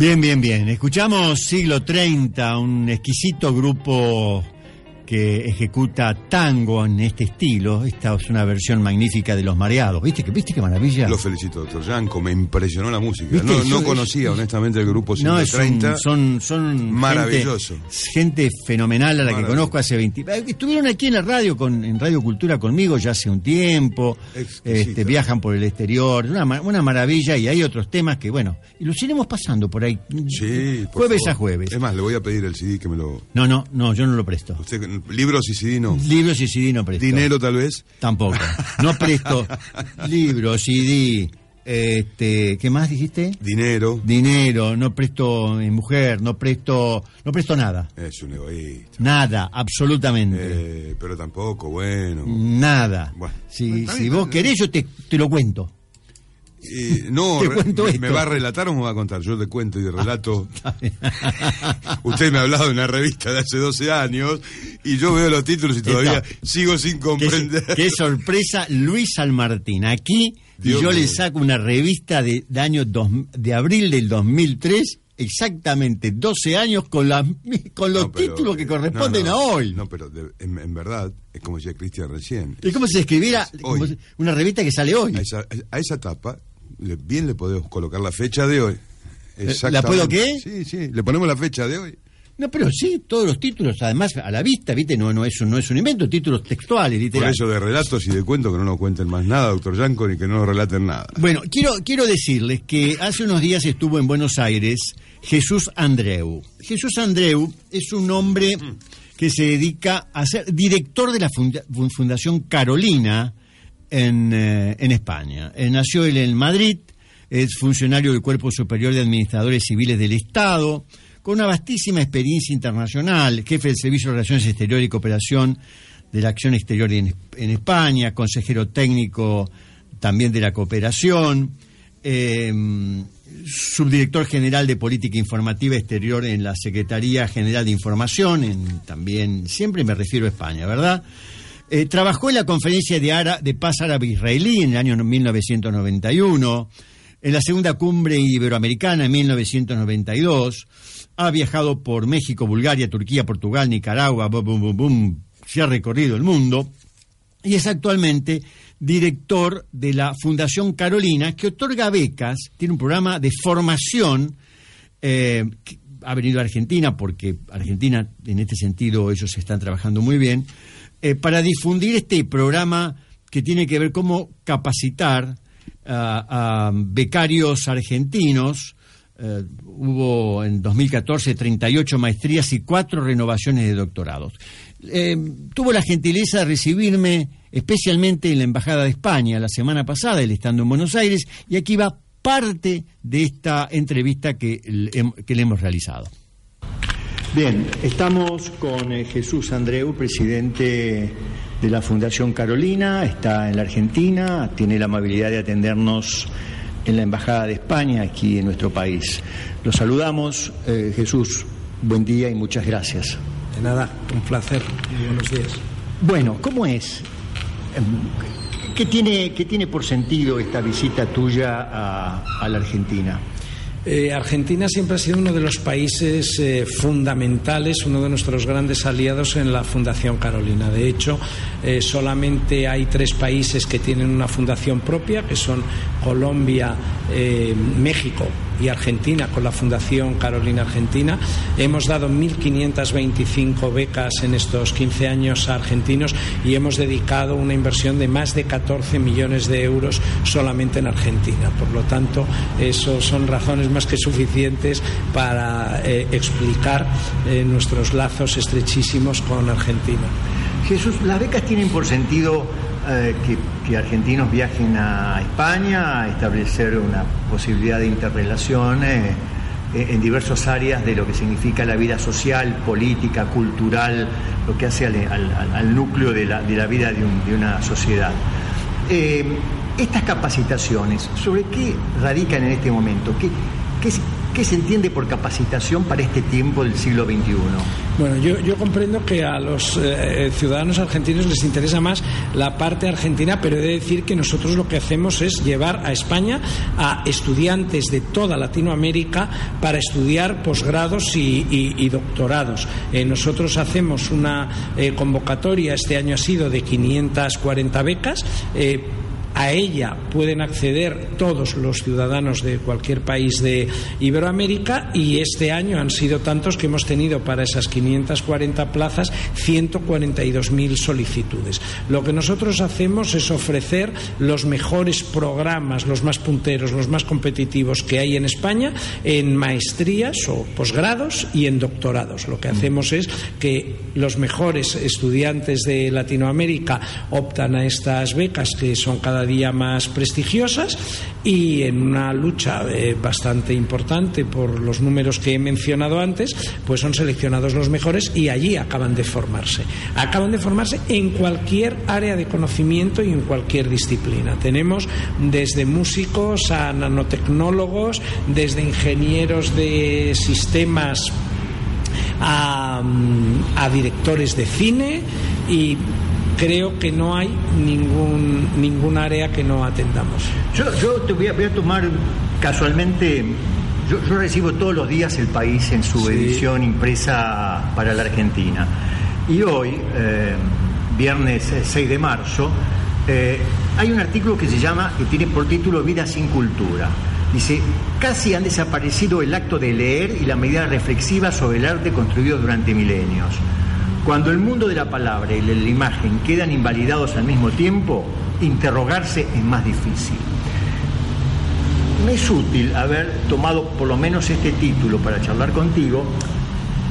Bien, bien, bien. Escuchamos Siglo 30, un exquisito grupo que ejecuta tango en este estilo. Esta es una versión magnífica de Los Mareados. ¿Viste, que, ¿viste qué maravilla? Lo felicito, doctor Yanko. Me impresionó la música. No, no conocía, honestamente, el grupo No, es 130. un- son, son Maravilloso. Gente, gente fenomenal a la que conozco hace 20. eh, Estuvieron aquí en la radio, con, en Radio Cultura conmigo ya hace un tiempo. Este, viajan por el exterior. Una, una maravilla y hay otros temas que, bueno, y los iremos pasando por ahí. Sí, por Jueves favor. a jueves. Es más, le voy a pedir el CD que me lo. No, no, no, yo no lo presto. Usted, libros y CD no. Libros y CD no presto. Dinero, tal vez. Tampoco. No presto libros, CD. Este, ¿Qué más dijiste? Dinero. Dinero, no presto mi mujer, no presto, no presto nada. Es un egoísta. Nada, absolutamente. Eh, pero tampoco, bueno. Nada. Bueno. Si, si vos querés, yo te, te lo cuento. Eh, no, me, va a relatar o me va a contar? Yo te cuento y relato. Usted me ha hablado de una revista de hace 12 años y yo veo los títulos y todavía Está. sigo sin comprender. qué sorpresa, Luis San Martín. Aquí Dios yo le saco una revista de, de año dos- de abril del 2003, exactamente 12 años con, mi- con los No, pero, títulos que eh, corresponden no, no, a hoy. No, pero de- en, en verdad, es como decía Cristian recién. Es como si se escribiera Es como hoy. si- una revista que sale hoy. A esa, a esa tapa, le- bien le podemos colocar la fecha de hoy. Eh, ¿La puedo qué? Sí, sí, le ponemos la fecha de hoy. No, pero sí, todos los títulos, además a la vista, ¿viste? No, no, es, un, no es un invento, títulos textuales, Por eso de relatos y de cuentos que no nos cuenten más nada, doctor Yanko, ni que no nos relaten nada. Bueno, quiero, quiero decirles que hace unos días estuvo en Buenos Aires Jesús Andreu. Jesús Andreu es un hombre que se dedica a ser director de la funda- Fundación Carolina en, eh, en España. Eh, nació él en Madrid, es funcionario del Cuerpo Superior de Administradores Civiles del Estado, con una vastísima experiencia internacional, jefe del Servicio de Relaciones Exteriores y Cooperación de la Acción Exterior en, en España, consejero técnico también de la cooperación, eh, subdirector general de Política Informativa Exterior en la Secretaría General de Información, en, también, siempre me refiero a España, ¿verdad? Eh, trabajó en la Conferencia de, Ara- de Paz Árabe-Israelí en el año 1991, en la Segunda Cumbre Iberoamericana en 1992, ha viajado por México, Bulgaria, Turquía, Portugal, Nicaragua, bum, bum, bum, se ha recorrido el mundo y es actualmente director de la Fundación Carolina, que otorga becas, tiene un programa de formación, eh, ha venido a Argentina, porque Argentina, en este sentido, ellos están trabajando muy bien, eh, para difundir este programa que tiene que ver cómo capacitar a, becarios argentinos. Eh, hubo en 2014 38 maestrías y cuatro renovaciones de doctorados. Eh, tuvo la gentileza de recibirme especialmente en la Embajada de España la semana pasada, él estando en Buenos Aires, y aquí va parte de esta entrevista que, que le hemos realizado. Bien, estamos con eh, Jesús Andreu, presidente de la Fundación Carolina, está en la Argentina, tiene la amabilidad de atendernos en la Embajada de España aquí en nuestro país. Los saludamos, eh, Jesús, buen día y muchas gracias. De nada, un placer. Buenos días. Bueno, ¿cómo es? Em, ¿Qué tiene, qué tiene por sentido esta visita tuya a, a la Argentina? Eh, Argentina siempre ha sido uno de los países eh, fundamentales, uno de nuestros grandes aliados en la Fundación Carolina. De hecho, eh, solamente hay tres países que tienen una fundación propia, que son Colombia, México y Argentina, con la Fundación Carolina Argentina. Hemos dado 1.525 becas en estos 15 años a argentinos y hemos dedicado una inversión de más de 14 millones de euros solamente en Argentina. Por lo tanto, eso son razones más que suficientes para eh, explicar eh, nuestros lazos estrechísimos con Argentina. Jesús, ¿las becas tienen por sentido eh, que, argentinos viajen a España a establecer una posibilidad de interrelación eh, en diversas áreas de lo que significa la vida social, política, cultural, lo que hace al, al- núcleo de la, vida de, un- de una sociedad? Eh, estas capacitaciones, ¿sobre qué radican en este momento? ¿Qué, qué, ¿Qué se entiende por capacitación para este tiempo del siglo XXI? Bueno, yo, comprendo que a los eh, ciudadanos argentinos les interesa más la parte argentina, pero he de decir que nosotros lo que hacemos es llevar a España a estudiantes de toda Latinoamérica para estudiar posgrados y, doctorados. Eh, nosotros hacemos una eh, convocatoria, este año ha sido de 540 becas a ella pueden acceder todos los ciudadanos de cualquier país de Iberoamérica y este año han sido tantos que hemos tenido para esas 540 plazas 142.000 solicitudes. Lo que nosotros hacemos es ofrecer los mejores programas, los más punteros, los más competitivos que hay en España en maestrías o posgrados y en doctorados. Lo que hacemos es que los mejores estudiantes de Latinoamérica optan a estas becas que son cada día más prestigiosas y en una lucha eh, bastante importante por los números que he mencionado antes, pues son seleccionados los mejores y allí acaban de formarse. Acaban de formarse en cualquier área de conocimiento y en cualquier disciplina. Tenemos desde músicos a nanotecnólogos, desde ingenieros de sistemas a, mm, a directores de cine y creo que no hay ningún, ningún área que no atendamos. Yo, yo te voy a, tomar casualmente, yo, recibo todos los días El País en su edición impresa para la Argentina. Y hoy, eh, viernes 6 eh, de marzo, eh, hay un artículo que se llama, que tiene por título Vida sin cultura. Dice, casi han desaparecido el acto de leer y la medida reflexiva sobre el arte construido durante milenios. Cuando el mundo de la palabra y la imagen quedan invalidados al mismo tiempo, interrogarse es más difícil. Me es útil haber tomado por lo menos este título para charlar contigo,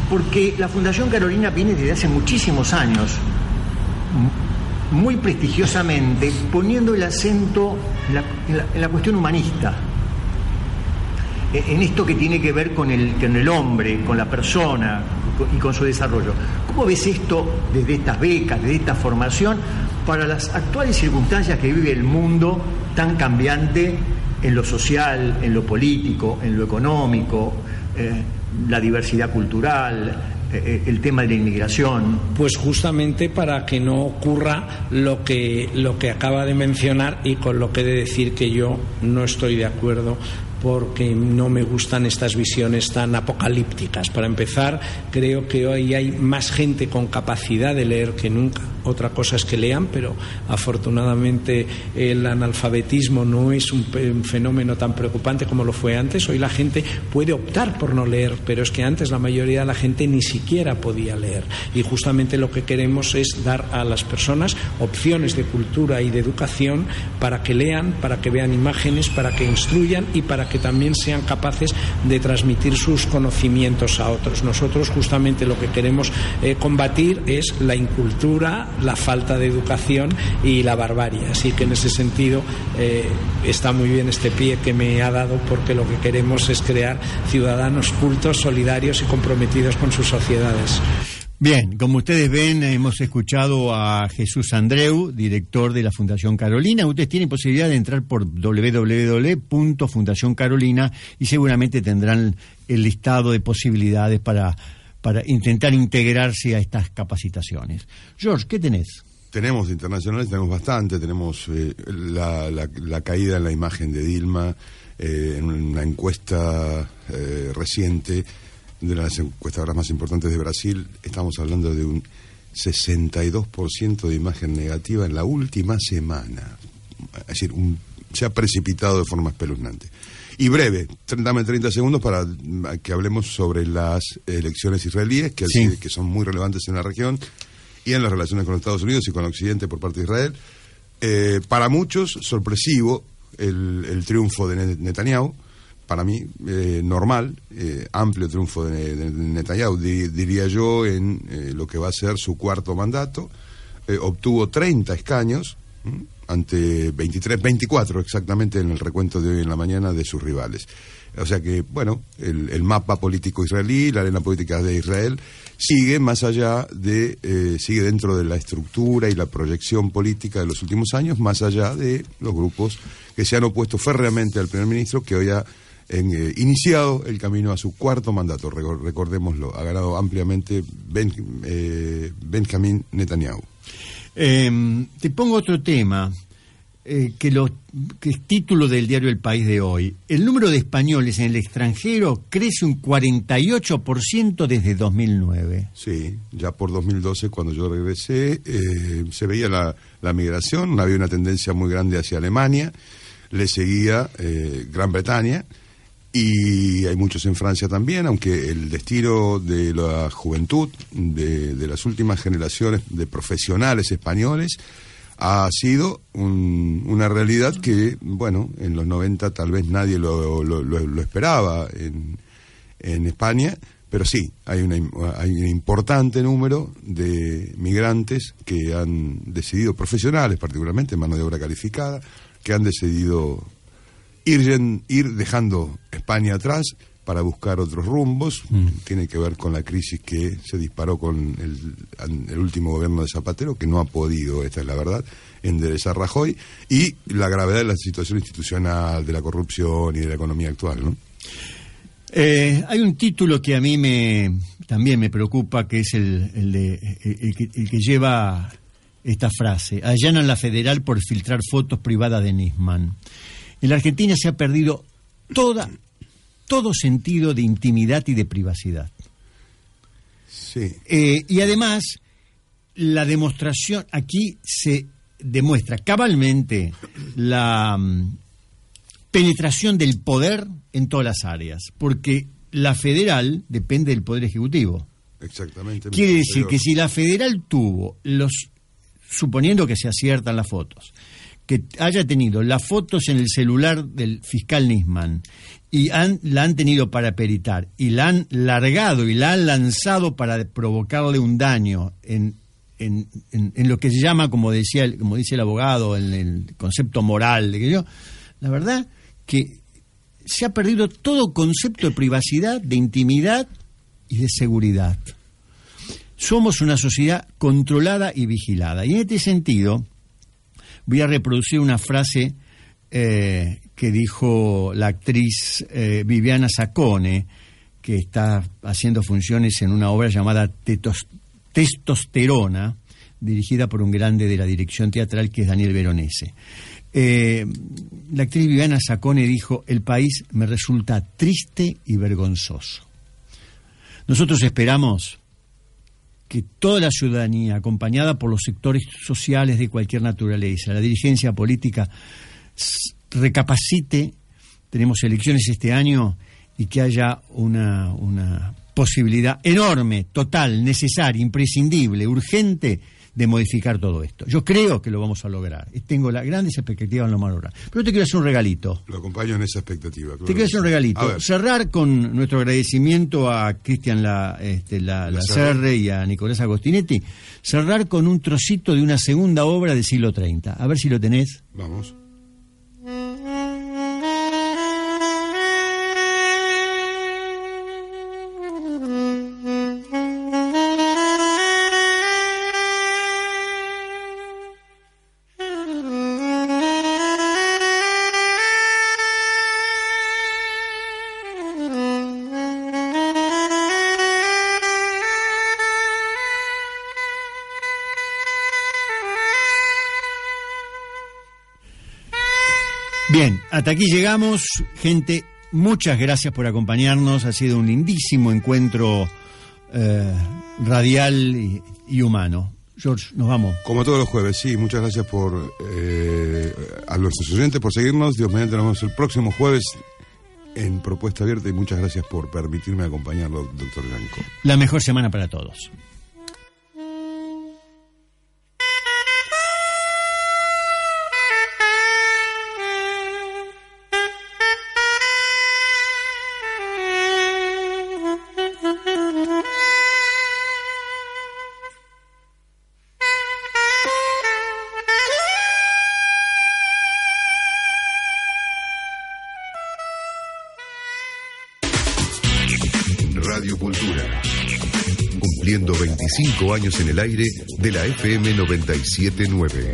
porque la Fundación Carolina viene desde hace muchísimos años, muy prestigiosamente, poniendo el acento en la, cuestión humanista, en esto que tiene que ver con el, hombre, con la persona, y con su desarrollo. ¿Cómo ves esto desde estas becas, desde esta formación, para las actuales circunstancias que vive el mundo tan cambiante en lo social, en lo político, en lo económico, eh, la diversidad cultural, eh, eh, el tema de la inmigración? Pues justamente para que no ocurra lo que, lo que acaba de mencionar y con lo que he de decir que yo no estoy de acuerdo porque no me gustan estas visiones tan apocalípticas. Para empezar, creo que hoy hay más gente con capacidad de leer que nunca. Otra cosa es que lean, pero afortunadamente el analfabetismo no es un, fenómeno tan preocupante como lo fue antes. Hoy la gente puede optar por no leer, pero es que antes la mayoría de la gente ni siquiera podía leer. Y justamente lo que queremos es dar a las personas opciones de cultura y de educación para que lean, para que vean imágenes, para que instruyan y para que también sean capaces de transmitir sus conocimientos a otros. Nosotros justamente lo que queremos eh, combatir es la incultura, la falta de educación y la barbarie. Así que en ese sentido eh, está muy bien este pie que me ha dado porque lo que queremos es crear ciudadanos cultos, solidarios y comprometidos con sus sociedades. Bien, como ustedes ven, hemos escuchado a Jesús Andreu, director de la Fundación Carolina. Ustedes tienen posibilidad de entrar por www.fundacioncarolina y seguramente tendrán el listado de posibilidades para, para intentar integrarse a estas capacitaciones. George, ¿qué tenés? Tenemos internacionales, tenemos bastante, tenemos eh, la, caída en la imagen de Dilma, eh, en una encuesta eh, reciente de las encuestadoras más importantes de Brasil, estamos hablando de un 62% de imagen negativa en la última semana. Es decir, se ha precipitado de forma espeluznante. Y breve, dame 30 segundos para que hablemos sobre las elecciones israelíes, que, que son muy relevantes en la región y en las relaciones con Estados Unidos y con Occidente por parte de Israel. Eh, para muchos, sorpresivo el, el triunfo de Netanyahu para mí, eh, normal, eh, amplio triunfo de, Netanyahu, diría yo, en eh, lo que va a ser su cuarto mandato. obtuvo 30 escaños ante 23, 24 exactamente en el recuento de hoy en la mañana de sus rivales. O sea que, bueno, el, el mapa político israelí, la arena política de Israel, sigue más allá de, sigue dentro de la estructura y la proyección política de los últimos años, más allá de los grupos que se han opuesto férreamente al primer ministro, que hoy ha en, eh, iniciado el camino a su cuarto mandato, recor- recordémoslo, ha ganado ampliamente Ben, eh, Benjamin Netanyahu. Eh, te pongo otro tema, eh, que, lo, que es título del diario El País de hoy. El número de españoles en el extranjero crece un 48% desde 2009. Sí, ya por 2012, cuando yo regresé, eh, se veía la, la migración, había una tendencia muy grande hacia Alemania, le seguía Gran Bretaña, y hay muchos en Francia también, aunque el destino de la juventud, de, de las últimas generaciones de profesionales españoles, ha sido un- una realidad que, bueno, en los 90 tal vez nadie lo, lo- lo- esperaba en, en España, pero sí, hay, una, hay un importante número de migrantes que han decidido, profesionales particularmente, mano de obra calificada, que han decidido ir, dejando España atrás para buscar otros rumbos. Tiene que ver con la crisis que se disparó con el, el último gobierno de Zapatero, que no ha podido, esta es la verdad, enderezar Rajoy, y la gravedad de la situación institucional, de la corrupción y de la economía actual. ¿no? Eh, hay un título que a mí me también me preocupa, que es el, el de, el- que, el que lleva esta frase. Allanan la federal por filtrar fotos privadas de Nisman. En la Argentina se ha perdido toda, todo sentido de intimidad y de privacidad. Sí. Eh, y además, la demostración, aquí se demuestra cabalmente la mm, penetración del poder en todas las áreas, porque la federal depende del Poder Ejecutivo. Exactamente. Quiere decir que si la federal tuvo los, suponiendo que se aciertan las fotos, que haya tenido las fotos en el celular del fiscal Nisman y han, la han tenido para peritar y la han largado y la han lanzado para provocarle un daño en, en, en- en lo que se llama, como decía el, como dice el abogado, en el concepto moral de que yo, la verdad que se ha perdido todo concepto de privacidad, de intimidad y de seguridad. Somos una sociedad controlada y vigilada. Y en este sentido, voy a reproducir una frase eh, que dijo la actriz eh, Viviana Sacone, que está haciendo funciones en una obra llamada Testosterona, dirigida por un grande de la dirección teatral que es Daniel Veronese. Eh, la actriz Viviana Sacone dijo, el país me resulta triste y vergonzoso. Nosotros esperamos que toda la ciudadanía, acompañada por los sectores sociales de cualquier naturaleza, la dirigencia política, recapacite, tenemos elecciones este año, y que haya una, una posibilidad enorme, total, necesaria, imprescindible, urgente de modificar todo esto. Yo creo que lo vamos a lograr. Tengo las grandes expectativas en lo lograr. Pero te quiero hacer un regalito. Lo acompaño en esa expectativa. claro Te quiero hacer un regalito. Cerrar con nuestro agradecimiento a Cristian la, este, la, la Serre y a Nicolás Agostinetti. Cerrar con un trocito de una segunda obra del siglo 30. A ver si lo tenés. Vamos. Hasta aquí llegamos. Gente, muchas gracias por acompañarnos. Ha sido un lindísimo encuentro eh, radial y, y humano. George, nos vamos. Como todos los jueves, sí, muchas gracias por eh, a nuestros oyentes por seguirnos. Dios mediante nos vemos el próximo jueves en Propuesta Abierta y muchas gracias por permitirme acompañarlo, doctor Blanco. La mejor semana para todos. 25 años en el aire de la FM 979.